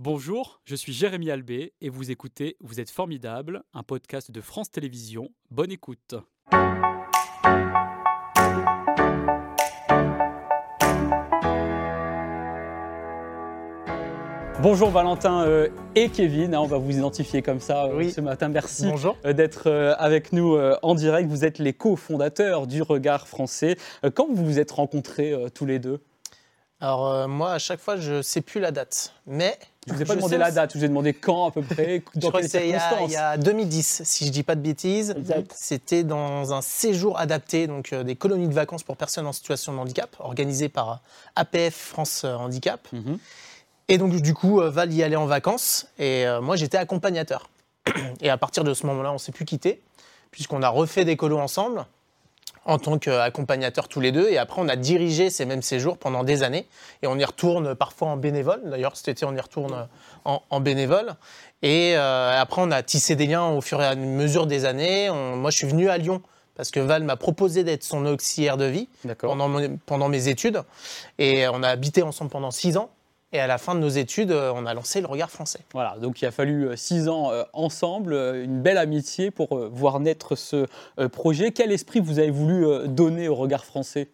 Bonjour, je suis Jérémy Albé et vous écoutez Vous êtes formidable, un podcast de France Télévisions. Bonne écoute. Bonjour Valentin euh, et Kevin, hein, on va vous identifier comme ça euh, Oui. ce matin. Merci euh, d'être avec nous en direct. Vous êtes les cofondateurs du Regard français. Quand vous vous êtes rencontrés tous les deux? Alors euh, moi, à chaque fois, je sais plus la date, mais Je vous ai pas demandé la date, je vous ai demandé quand à peu près, je dans quelles que c'est il y, a, circonstances. il y a 2010, si je dis pas de bêtises. C'était dans un séjour adapté, donc euh, des colonies de vacances pour personnes en situation de handicap, organisé par APF France euh, Handicap. Mhm. Et donc du coup, Val y allait en vacances et euh, moi j'étais accompagnateur. Et à partir de ce moment-là, on s'est plus quitté puisqu'on a refait des colos ensemble en tant qu'accompagnateurs tous les deux. Et après, on a dirigé ces mêmes séjours pendant des années. Et on y retourne parfois en bénévole. D'ailleurs, cet été, on y retourne en, en bénévole. Et euh, après, on a tissé des liens au fur et à mesure des années. On- moi, je suis venu à Lyon parce que Val m'a proposé d'être son auxiliaire de vie D'accord. pendant, mon- pendant mes études. Et on a habité ensemble pendant six ans. Et à la fin de nos études, euh, on a lancé le regard français. Voilà, donc il a fallu euh, six ans euh, ensemble, une belle amitié pour voir naître ce projet. Quel esprit vous avez voulu donner au regard français?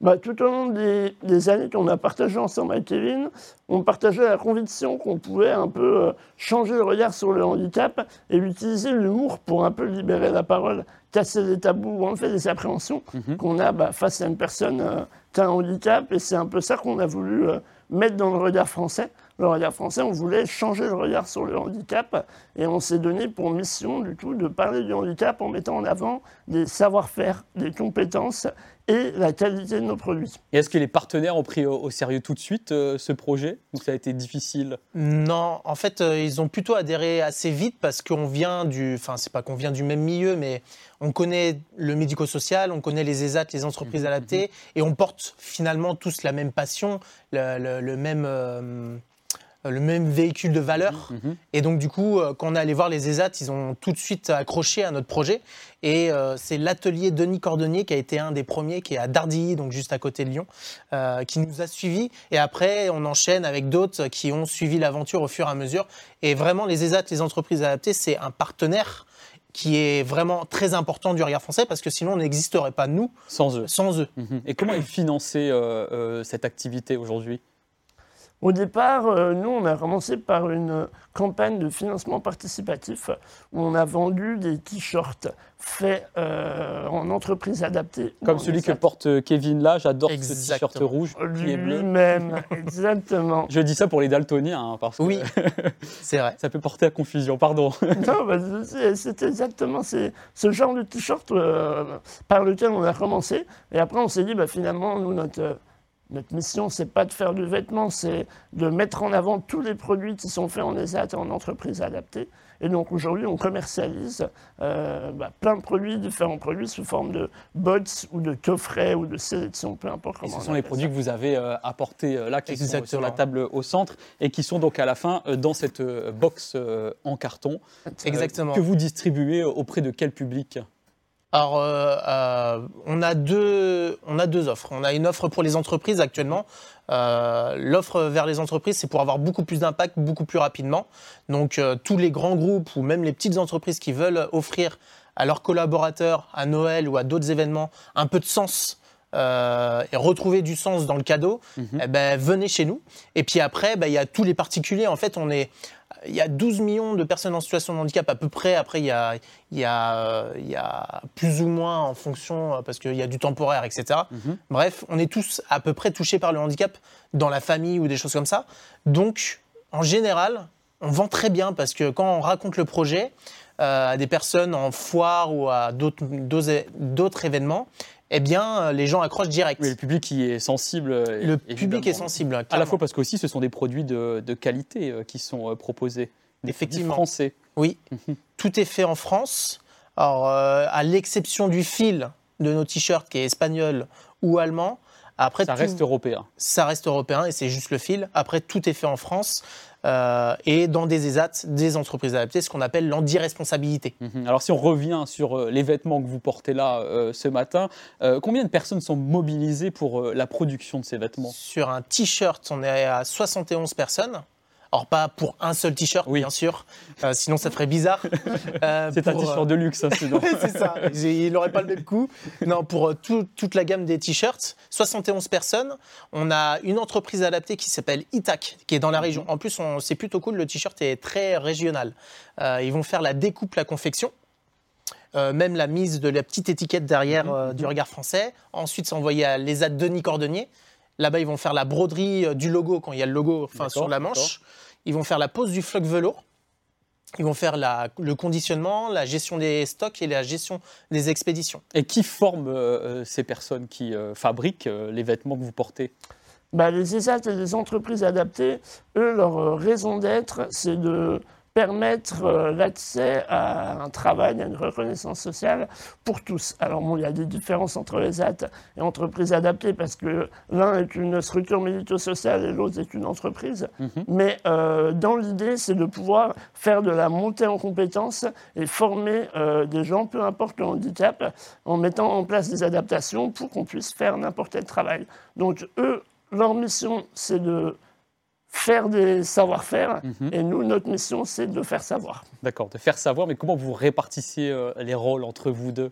Bah, tout au long des, des années qu'on a partagé ensemble avec Kevin, on partageait la conviction qu'on pouvait un peu euh, changer le regard sur le handicap et utiliser l'humour pour un peu libérer la parole, casser les tabous, en fait des appréhensions Mhm. qu'on a bah, face à une personne euh, qui a un handicap. Et c'est un peu ça qu'on a voulu euh, mettre dans le regard français. Le regard français, on voulait changer le regard sur le handicap et on s'est donné pour mission du coup de parler du handicap en mettant en avant des savoir-faire, des compétences et la qualité de nos produits. Et est-ce que les partenaires ont pris au, au sérieux tout de suite euh, ce projet ou ça a été difficile? Non, en fait, euh, ils ont plutôt adhéré assez vite parce qu'on vient du. Enfin, c'est pas qu'on vient du même milieu, mais on connaît le médico-social, on connaît les ESAT, les entreprises Mhm, adaptées, et on porte finalement tous la même passion, le, le- le même. euh, le même véhicule de valeur. Mhm. Et donc, du coup, euh, quand on est allé voir les ESAT, ils ont tout de suite accroché à notre projet. Et euh, c'est l'atelier Denis Cordonnier qui a été un des premiers, qui est à Dardilly, donc juste à côté de Lyon, euh, qui nous a suivis. Et après, on enchaîne avec d'autres qui ont suivi l'aventure au fur et à mesure. Et vraiment, les ESAT, les entreprises adaptées, c'est un partenaire qui est vraiment très important du regard français parce que sinon on n'existerait pas nous Sans eux. sans eux. Mhm. Et comment est financée euh, euh, cette activité aujourd'hui? Au départ, euh, nous, on a commencé par une campagne de financement participatif où on a vendu des t-shirts faits euh, en entreprise adaptée. Comme celui que porte euh, Kevin là, j'adore ce t-shirt rouge qui est bleu. Lui-même, exactement. Je dis ça pour les daltoniens, hein, parce que Oui, c'est vrai. ça peut porter à confusion, pardon. Non, bah, c'est- exactement ce genre de t-shirt euh, par lequel on a commencé. Et après, on s'est dit, bah, finalement, nous, notre, euh, notre mission, c'est pas de faire du vêtement, c'est de mettre en avant tous les produits qui sont faits en ESAT et en entreprise adaptée. Et donc aujourd'hui, on commercialise euh, bah, plein de produits, différents produits sous forme de bots ou de coffrets ou de sélection, peu importe Et comment. ce on sont les produits ça. que vous avez euh, apportés euh, là, qui sont sur la table au centre et qui sont donc à la fin euh, dans cette euh, box euh, en carton. euh, Exactement. que vous distribuez auprès de quel public? Alors, euh, euh, on, a deux, on a deux offres. On a une offre pour les entreprises actuellement. Euh, L'offre vers les entreprises, c'est pour avoir beaucoup plus d'impact, beaucoup plus rapidement. Donc, euh, tous les grands groupes ou même les petites entreprises qui veulent offrir à leurs collaborateurs, à Noël ou à d'autres événements, un peu de sens euh, et retrouver du sens dans le cadeau, Mhm. eh ben, venez chez nous. Et puis après, ben, il y a tous les particuliers. En fait, on est, il y a 12 millions de personnes en situation de handicap à peu près. Après, il y a, il y a, il y a plus ou moins en fonction, euh, parce qu'il y a du temporaire, etc. Mhm. Bref, on est tous à peu près touchés par le handicap dans la famille ou des choses comme ça. Donc, en général, on vend très bien parce que quand on raconte le projet euh, à des personnes en foire ou à d'autres événements, eh bien, euh, les gens accrochent direct. Le public qui est sensible. euh, le public est sensible. À la fois parce qu'aussi ce sont des produits de, de qualité euh, qui sont proposés. Des Effectivement. français. Oui, Mhm. tout est fait en France. Alors, euh, à l'exception du fil de nos t-shirts qui est espagnol ou allemand, après Ça tout- reste européen. ça reste européen et c'est juste le fil. Après, tout est fait en France euh, et dans des ESAT, des entreprises adaptées, ce qu'on appelle l'anti-responsabilité. Mhm. Alors si on revient sur euh, les vêtements que vous portez là euh, ce matin, euh, combien de personnes sont mobilisées pour la production de ces vêtements? Sur un t-shirt, on est à 71 personnes. Alors pas pour un seul t-shirt, Oui. bien sûr, euh, sinon ça ferait bizarre. Euh, C'est un pour, euh, t-shirt de luxe, hein, sinon. Oui, c'est ça. Il n'aurait pas le même coût. Non, pour euh, tout- toute la gamme des t-shirts, 71 personnes. On a une entreprise adaptée qui s'appelle Itac, qui est dans la Mhm. région. En plus, on- c'est plutôt cool. Le t-shirt est très régional. Euh, ils vont faire la découpe, la confection. Euh, même la mise de la petite étiquette derrière Mhm, euh, du regard français. Ensuite, c'est envoyé à l'ESA Denis Cordonnier. Là-bas, ils vont faire la broderie euh, du logo quand il y a le logo enfin, sur la manche. Ils vont faire la pose du floc velours. Ils vont faire la- le conditionnement, la gestion des stocks et la gestion des expéditions. Et qui forme euh, euh, ces personnes qui euh, fabriquent euh, les vêtements que vous portez? Bah, les ESAT et les entreprises adaptées, eux, leur raison d'être, c'est de permettre euh, l'accès à un travail, à une reconnaissance sociale pour tous. Alors bon, il y a des différences entre les ESAT et entreprises adaptées parce que l'un est une structure médico-sociale et l'autre est une entreprise. Mais euh, dans l'idée, c'est de pouvoir faire de la montée en compétences et former euh, des gens, peu importe le handicap, en mettant en place des adaptations pour qu'on puisse faire n'importe quel travail. Donc eux, leur mission, c'est de faire des savoir-faire, Mhm. et nous, notre mission, c'est de faire savoir. D'accord, de faire savoir, mais comment vous répartissiez euh, les rôles entre vous deux?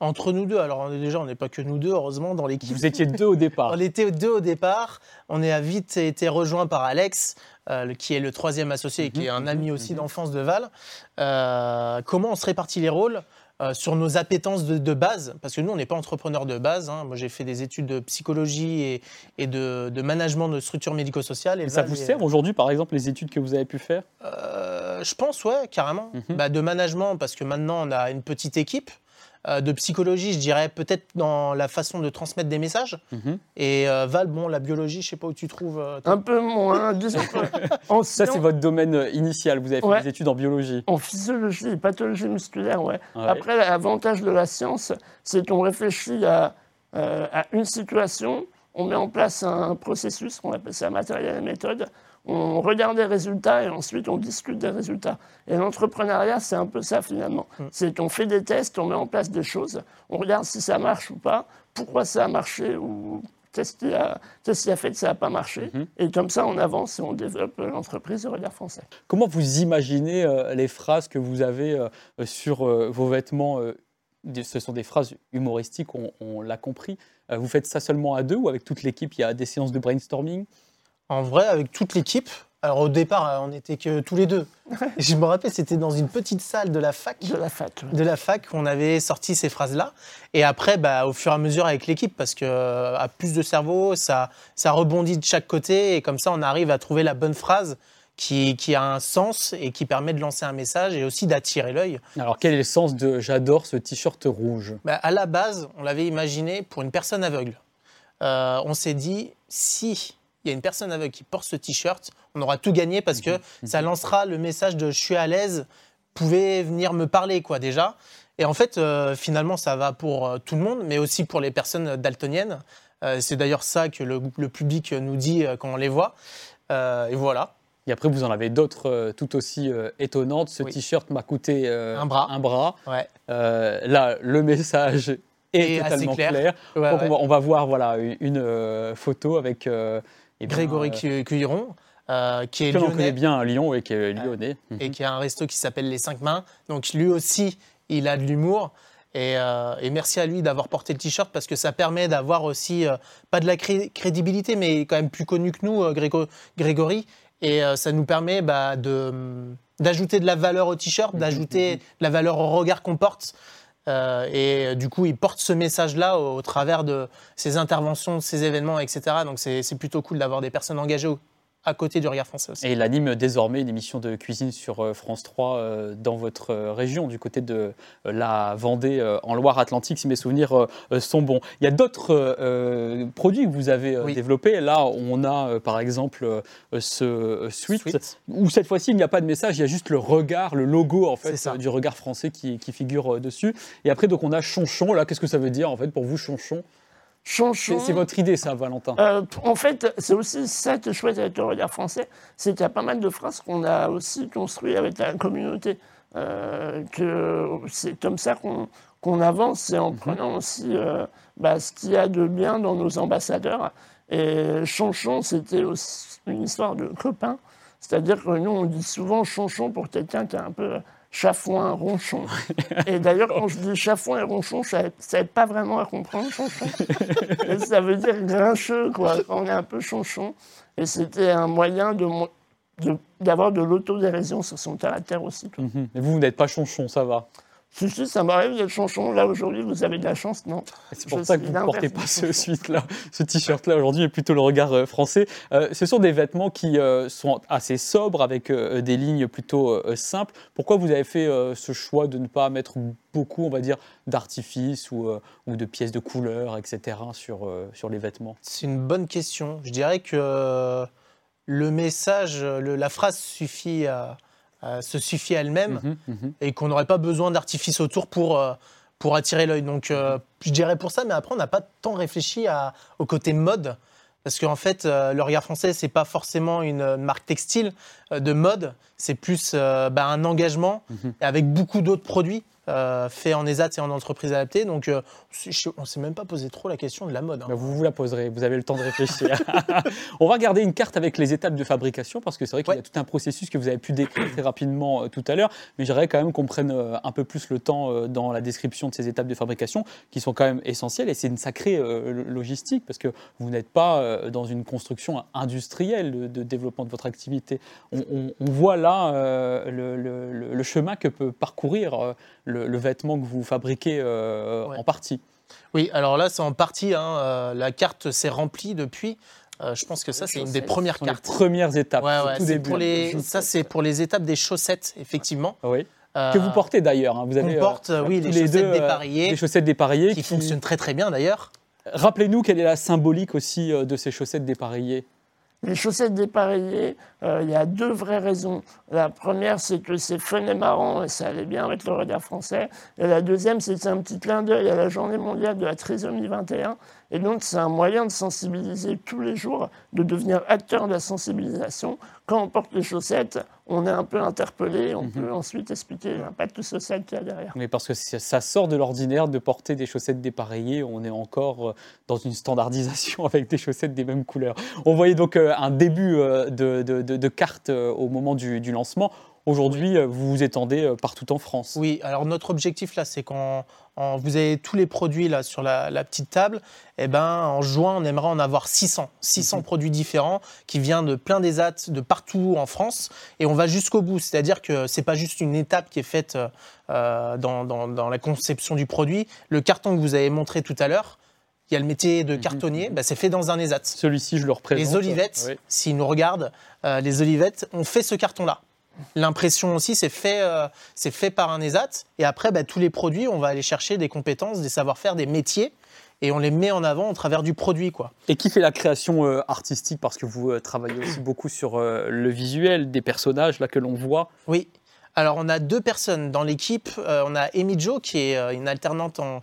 Entre nous deux, alors on est déjà, on n'est pas que nous deux, heureusement, dans l'équipe. Vous étiez deux au départ. On était deux au départ. On a vite été rejoint par Alex, euh, qui est le troisième associé et qui est un Mhm, ami mhm, aussi d'enfance de Val. Euh, comment on se répartit les rôles? Euh, sur nos appétences de, de base, parce que nous, on n'est pas entrepreneurs de base. hein. Moi, j'ai fait des études de psychologie et, et de, de management de structures médico-sociales. Et Et ça vous sert aujourd'hui, par exemple, les études que vous avez pu faire? Euh, Je pense, ouais, carrément. Mhm. Bah, de management, parce que maintenant, on a une petite équipe. Euh, de psychologie, je dirais peut-être dans la façon de transmettre des messages. Mhm. Et euh, Val, bon, la biologie, je sais pas où tu trouves. euh, Un peu moins, disons que en Ça, c'est votre domaine initial. Vous avez fait Ouais. des études en biologie. En physiologie et pathologie musculaire, ouais. Ouais. Après, l'avantage de la science, c'est qu'on réfléchit à, euh, à une situation, on met en place un processus, on appelle ça matériel et méthode, on regarde les résultats et ensuite on discute des résultats. Et l'entrepreneuriat, c'est un peu ça finalement. Mm. C'est qu'on fait des tests, on met en place des choses, on regarde si ça marche ou pas, pourquoi ça a marché ou qu'est-ce qui a, qu'est-ce qui a fait que ça n'a pas marché. Mhm. Et comme ça, on avance et on développe l'entreprise de regard français. Comment vous imaginez euh, les phrases que vous avez euh, euh, sur euh, vos vêtements Ce sont des phrases humoristiques, on, on l'a compris. Vous faites ça seulement à deux ou avec toute l'équipe Il y a des séances de brainstorming? En vrai, avec toute l'équipe. Alors au départ, euh, on n'était que tous les deux. Et je me rappelle, c'était dans une petite salle de la fac. De la fac. ouais. de la fac qu'on avait sorti ces phrases-là. Et après, bah, au fur et à mesure avec l'équipe, parce que euh, à plus de cerveau, ça, ça rebondit de chaque côté. Et comme ça, on arrive à trouver la bonne phrase qui, qui a un sens et qui permet de lancer un message et aussi d'attirer l'œil. Alors, quel est le sens de j'adore ce t-shirt rouge Bah, à la base, on l'avait imaginé pour une personne aveugle. Euh, on s'est dit, si il y a une personne aveugle qui porte ce t-shirt, on aura tout gagné parce que ça lancera le message de je suis à l'aise, pouvez venir me parler quoi déjà. Et en fait, euh, finalement, ça va pour euh, tout le monde, mais aussi pour les personnes daltoniennes. Euh, c'est d'ailleurs ça que le, le public nous dit quand on les voit. Et voilà. Et après, vous en avez d'autres tout aussi étonnantes. Ce Oui. t-shirt m'a coûté Un bras. Un bras. Ouais. Là, le message est Et totalement clair. clair. Ouais, Donc, ouais. On, va, on va voir voilà, une, photo avec eh bien, Grégory euh, Cu- Cuilleron, euh, qui est que connaît bien à Lyon et qui est lyonnais. Mhm. et qui a un resto qui s'appelle Les Cinq Mains. Donc lui aussi, il a de l'humour. Et, euh, et merci à lui d'avoir porté le t-shirt parce que ça permet d'avoir aussi, euh, pas de la cré- crédibilité, mais quand même plus connu que nous, euh, Grégo- Grégory. Et euh, ça nous permet bah, de, hum, d'ajouter de la valeur au t-shirt, d'ajouter de la valeur au regard qu'on porte. Euh, et euh, du coup, il porte ce message-là au, travers de ses interventions, ses événements, etc. Donc c'est, plutôt cool d'avoir des personnes engagées à côté du regard français aussi. Et il anime désormais une émission de cuisine sur euh, France 3 euh, dans votre euh, région, du côté de la Vendée, en Loire-Atlantique, si mes souvenirs sont bons. Il y a d'autres produits que vous avez Oui. développés. Là, on a par exemple ce suite, où cette fois-ci, il n'y a pas de message, il y a juste le regard, le logo en fait, du regard français qui, qui figure dessus. Et après, donc, on a Chonchon. Là, qu'est-ce que ça veut dire en fait pour vous, Chonchon? C'est Chanchon. c'est votre idée, ça, Valentin? Euh, en fait, c'est aussi ça qui est chouette avec le regard français, c'est qu'il y a pas mal de phrases qu'on a aussi construites avec la communauté. Euh, que c'est comme ça qu'on avance, et en prenant aussi euh, bah, ce qu'il y a de bien dans nos ambassadeurs. Et Chanchon, c'était aussi une histoire de copains. C'est-à-dire que nous, on dit souvent chonchon pour quelqu'un qui est un peu chafouin, ronchon. Et d'ailleurs, quand je dis chafouin et ronchon, ça n'aide pas vraiment à comprendre chonchon. Et ça veut dire grincheux, quoi. On est un peu chonchon. Et c'était un moyen de, d'avoir de, l'autodérision sur son caractère aussi. Mhm. Et vous, vous n'êtes pas chonchon, ça va? Si, si, ça m'arrive d'être chanchon. Là, aujourd'hui, vous avez de la chance, non C'est pour ça que vous ne portez pas ce, -là, ce t-shirt-là aujourd'hui, mais plutôt le regard euh, français. Euh, ce sont des vêtements qui euh, sont assez sobres, avec des lignes plutôt simples. Pourquoi vous avez fait ce choix de ne pas mettre beaucoup, on va dire, d'artifices ou, ou, de pièces de couleur, etc., sur, sur les vêtements? C'est une bonne question. Je dirais que le message, la phrase suffit à euh, se suffit elle-même mhm, mhm. et qu'on n'aurait pas besoin d'artifice autour pour, euh, pour attirer l'œil. Donc euh, je dirais pour ça, mais après on n'a pas tant réfléchi à, au côté mode. Parce qu'en fait, le regard français, c'est pas forcément une marque textile de mode, c'est plus bah, un engagement mhm. avec beaucoup d'autres produits. Euh, fait en ESAT et en entreprise adaptée. Donc, euh, on ne s'est même pas posé trop la question de la mode. Hein. Bah, vous vous la poserez, vous avez le temps de réfléchir. on va garder une carte avec les étapes de fabrication, parce que c'est vrai qu'il y a tout un processus que vous avez pu décrire très rapidement euh, tout à l'heure, mais j'aimerais quand même qu'on prenne un peu plus le temps dans la description de ces étapes de fabrication, qui sont quand même essentielles, et c'est une sacrée logistique, parce que vous n'êtes pas dans une construction industrielle de, développement de votre activité. On, voit là le, le, chemin que peut parcourir le, vêtement que vous fabriquez euh, en partie. Oui, alors là, c'est en partie. Hein, euh, la carte s'est remplie depuis. Euh, je pense que ça, c'est une des premières cartes. Les premières étapes. Pour les, ça, c'est pour les étapes des chaussettes, effectivement. Oui. que vous portez d'ailleurs. Hein. Vous avez, on porte, oui, les, chaussettes deux, dépareillées. Les chaussettes dépareillées. Qui, qui... fonctionnent très très bien d'ailleurs. Rappelez-nous quelle est la symbolique aussi de ces chaussettes dépareillées. Les chaussettes dépareillées, euh, il y a deux vraies raisons. La première, c'est que c'est fun et marrant et ça allait bien avec le regard français. Et la deuxième, c'est un petit clin d'œil à la journée mondiale de la trisomie 21 et donc, c'est un moyen de sensibiliser tous les jours, de devenir acteur de la sensibilisation. Quand on porte les chaussettes, on est un peu interpellé, on mhm. peut ensuite expliquer l'impact social qu'il y a derrière. Mais parce que ça sort de l'ordinaire de porter des chaussettes dépareillées, on est encore euh, dans une standardisation avec des chaussettes des mêmes couleurs. On voyait donc euh, un début euh, de, de, carte au moment du, du lancement. Aujourd'hui, vous vous étendez partout en France. Oui, alors notre objectif là, c'est qu'on vous avez tous les produits là sur la, petite table. Eh ben, en juin, on aimerait en avoir 600. 600 mhm. produits différents qui viennent de plein des de partout en France. Et on va jusqu'au bout. C'est-à-dire que c'est pas juste une étape qui est faite euh, dans, la conception du produit. Le carton que vous avez montré tout à l'heure, il y a le métier de mhm. cartonnier, bah, c'est fait dans un ESAT. Celui-ci, je le représente. Les olivettes, s'ils nous regardent, euh, les olivettes, on fait ce carton-là. L'impression aussi, c'est fait, euh, c'est fait par un ESAT. Et après, bah, tous les produits, on va aller chercher des compétences, des savoir-faire, des métiers. Et on les met en avant au travers du produit. Quoi. Et qui fait la création euh, artistique? Parce que vous euh, travaillez aussi beaucoup sur le visuel des personnages là, que l'on voit. Oui. Alors, on a deux personnes dans l'équipe. on a Amy Jo, qui est une alternante en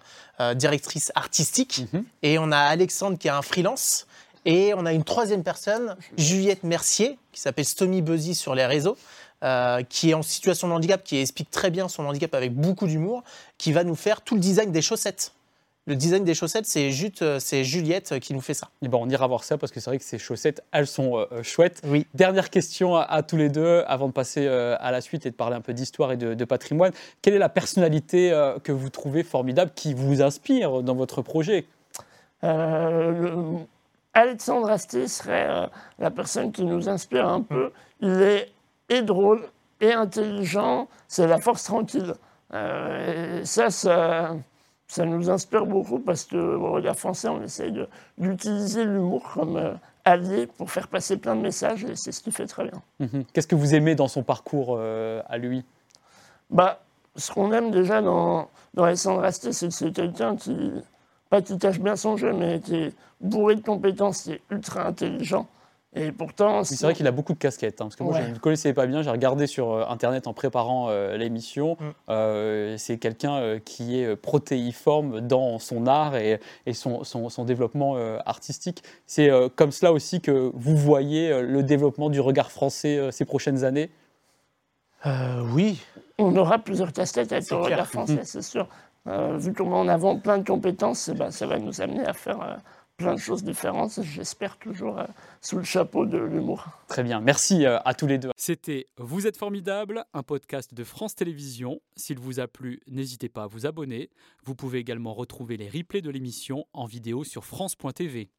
directrice artistique. Mhm. Et on a Alexandre, qui est un freelance. Et on a une troisième personne, Juliette Mercier, qui s'appelle Stomy Buzzy sur les réseaux, euh, qui est en situation de handicap, qui explique très bien son handicap avec beaucoup d'humour, qui va nous faire tout le design des chaussettes. Le design des chaussettes, c'est euh, c'est Juliette qui nous fait ça. Et ben on ira voir ça parce que c'est vrai que ces chaussettes, elles sont euh, chouettes. Oui. Dernière question à, tous les deux avant de passer à la suite et de parler un peu d'histoire et de, patrimoine. Quelle est la personnalité que vous trouvez formidable qui vous inspire dans votre projet? Alexandre Astier serait la personne qui nous inspire un peu. Il est et drôle et intelligent, c'est la force tranquille. Euh, ça, ça, nous inspire beaucoup parce que regard français, on essaye d'utiliser l'humour comme euh, allié pour faire passer plein de messages et c'est ce qu'il fait très bien. Mhm. Qu'est-ce que vous aimez dans son parcours euh, à lui? Bah, Ce qu'on aime déjà dans, dans Alexandre Astier, c'est que c'est quelqu'un qui, pas qui cache bien son jeu, mais qui est bourré de compétences, qui est ultra intelligent. Et pourtant. c'est vrai qu'il a beaucoup de casquettes. Hein, parce que moi, je ne le connaissais pas bien. J'ai regardé sur euh, Internet en préparant euh, l'émission. Mm. Euh, c'est quelqu'un qui est protéiforme dans son art et, et son, son, son, développement artistique. C'est comme cela aussi que vous voyez le développement du regard français ces prochaines années? Oui. On aura plusieurs casquettes avec le regard français, mm. c'est sûr. vu qu'on met en avant plein de compétences, ben, ça va nous amener à faire plein de choses différentes, j'espère toujours euh, sous le chapeau de l'humour. Très bien, merci euh, à tous les deux. C'était Vous êtes formidable, un podcast de France Télévisions. S'il vous a plu, n'hésitez pas à vous abonner. Vous pouvez également retrouver les replays de l'émission en vidéo sur France.tv.